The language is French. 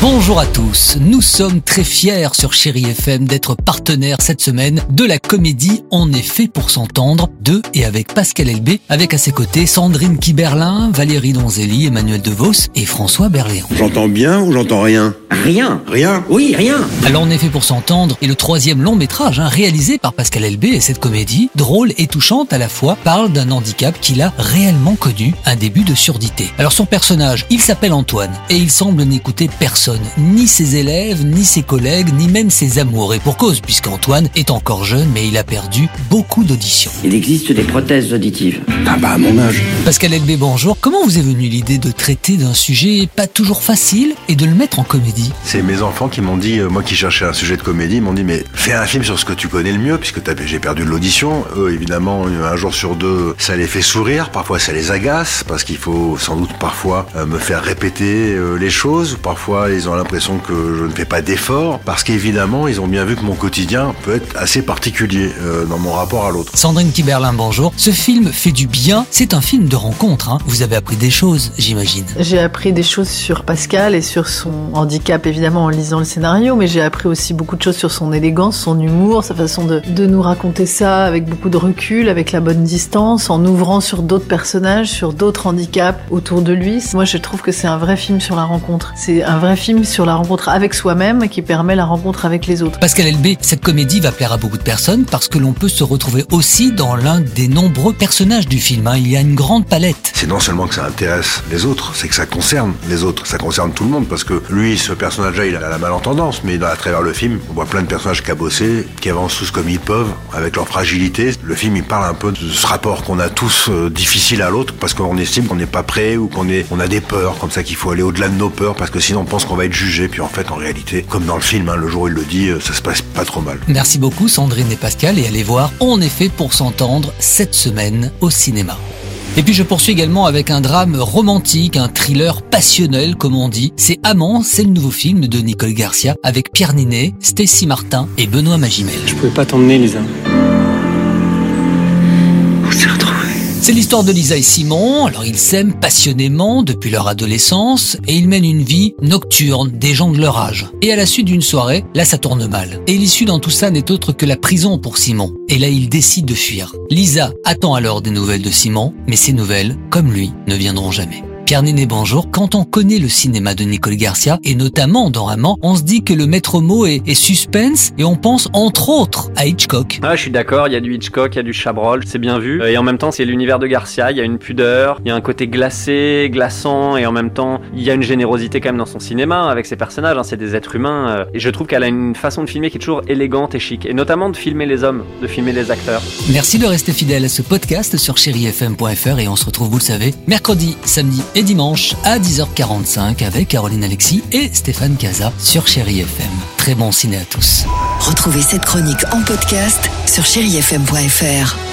Bonjour à tous, nous sommes très fiers sur Chéri FM d'être partenaire cette semaine de la comédie On est fait pour s'entendre de et avec Pascal Elbé, avec à ses côtés Sandrine Kiberlin, Valérie Donzelli, Emmanuel DeVos et François Berléand. J'entends bien ou j'entends rien? Rien. Rien? Oui, rien. Alors On est fait pour s'entendre est le troisième long métrage hein, réalisé par Pascal Elbé et cette comédie, drôle et touchante à la fois, parle d'un handicap qu'il a réellement connu, un début de surdité. Alors son personnage, il s'appelle Antoine et il semble n'écouter personne, ni ses élèves, ni ses collègues, ni même ses amours. Et pour cause, puisqu'Antoine est encore jeune mais il a perdu beaucoup d'auditions. Il existe des prothèses auditives. Ah bah à mon âge. Pascal Elbé, bonjour. Comment vous est venue l'idée de traiter d'un sujet pas toujours facile et de le mettre en comédie? C'est mes enfants qui m'ont dit, euh, moi qui cherchais un sujet de comédie, ils m'ont dit mais fais un film sur ce que tu connais le mieux puisque t'as- j'ai perdu de l'audition. Eux évidemment un jour sur deux ça les fait sourire, parfois ça les agace parce qu'il faut sans doute parfois euh, me faire répéter euh, les choses. Parfois ils ont l'impression que je ne fais pas d'efforts parce qu'évidemment ils ont bien vu que mon quotidien peut être assez particulier euh, dans mon rapport à l'autre. Sandrine Kiberlin, bonjour. Ce film fait du bien. C'est un film de rencontre. Hein. Vous avez appris des choses, j'imagine. J'ai appris des choses sur Pascal et sur son handicap, évidemment, en lisant le scénario, mais j'ai appris aussi beaucoup de choses sur son élégance, son humour, sa façon de, de nous raconter ça avec beaucoup de recul, avec la bonne distance, en ouvrant sur d'autres personnages, sur d'autres handicaps autour de lui. Moi, je trouve que c'est un vrai film sur la rencontre. C'est un vrai film sur la rencontre avec soi-même qui permet la rencontre avec les autres. Pascal Elbé, cette comédie va plaire à beaucoup de personnes parce que l'on peut se retrouver aussi dans l'un des nombreux personnages du film. hein. Il y a une grande palette. c'est non seulement que ça intéresse les autres, c'est que ça concerne les autres, ça concerne tout le monde, parce que lui, ce personnage-là, il a la malentendance, mais à travers le film, on voit plein de personnages cabossés, qui avancent tous comme ils peuvent, avec leur fragilité. Le film, il parle un peu de ce rapport qu'on a tous euh, difficile à l'autre, parce qu'on estime qu'on n'est pas prêt, ou qu'on est, on a des peurs, comme ça qu'il faut aller au-delà de nos peurs, parce que sinon on pense qu'on va être jugé, puis en fait, en réalité, comme dans le film, hein, le jour où il le dit, euh, ça se passe pas trop mal. Merci beaucoup Sandrine et Pascal et allez voir On est fait pour s'entendre cette semaine au cinéma. Et puis je poursuis également avec un drame romantique, un thriller passionnel comme on dit. C'est Amant, c'est le nouveau film de Nicole Garcia avec Pierre Ninet, Stacy Martin et Benoît Magimel. Je pouvais pas t'emmener, Lisa. C'est l'histoire de Lisa et Simon. Alors ils s'aiment passionnément depuis leur adolescence et ils mènent une vie nocturne des gens de leur âge. Et à la suite d'une soirée, là ça tourne mal. Et l'issue dans tout ça n'est autre que la prison pour Simon. Et là il décide de fuir. Lisa attend alors des nouvelles de Simon, mais ces nouvelles, comme lui, ne viendront jamais. Pierre Ninet, bonjour. Quand on connaît le cinéma de Nicole Garcia, et notamment dans Amant, on se dit que le maître mot est, est suspense, et on pense entre autres à Hitchcock. Ah, je suis d'accord, il y a du Hitchcock, il y a du Chabrol, c'est bien vu. Euh, Et en même temps, c'est l'univers de Garcia, il y a une pudeur, il y a un côté glacé, glaçant, et en même temps, il y a une générosité quand même dans son cinéma, avec ses personnages, hein, c'est des êtres humains. euh, Et je trouve qu'elle a une façon de filmer qui est toujours élégante et chic, et notamment de filmer les hommes, de filmer les acteurs. Merci de rester fidèle à ce podcast sur chérifm.fr et on se retrouve, vous le savez, mercredi, samedi et dimanche à 10h45 avec Caroline Alexis et Stéphane Casa sur Chéri FM. Très bon ciné à tous. Retrouvez cette chronique en podcast sur chérifm.fr.